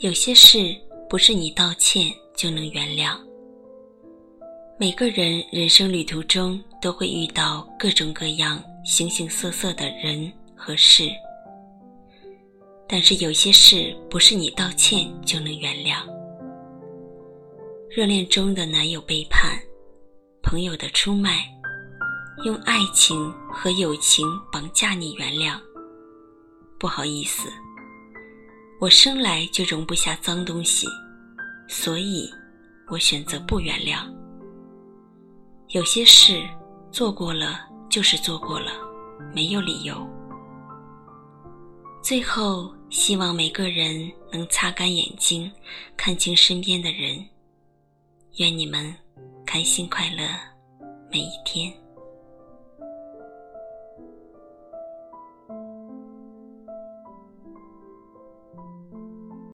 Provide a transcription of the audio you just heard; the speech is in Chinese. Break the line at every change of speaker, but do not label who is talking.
有些事不是你道歉就能原谅。每个人人生旅途中都会遇到各种各样、形形色色的人和事，但是有些事不是你道歉就能原谅。热恋中的男友背叛，朋友的出卖，用爱情和友情绑架你原谅。不好意思，我生来就容不下脏东西，所以我选择不原谅。有些事做过了就是做过了，没有理由。最后，希望每个人能擦干眼睛，看清身边的人。愿你们开心快乐每一天。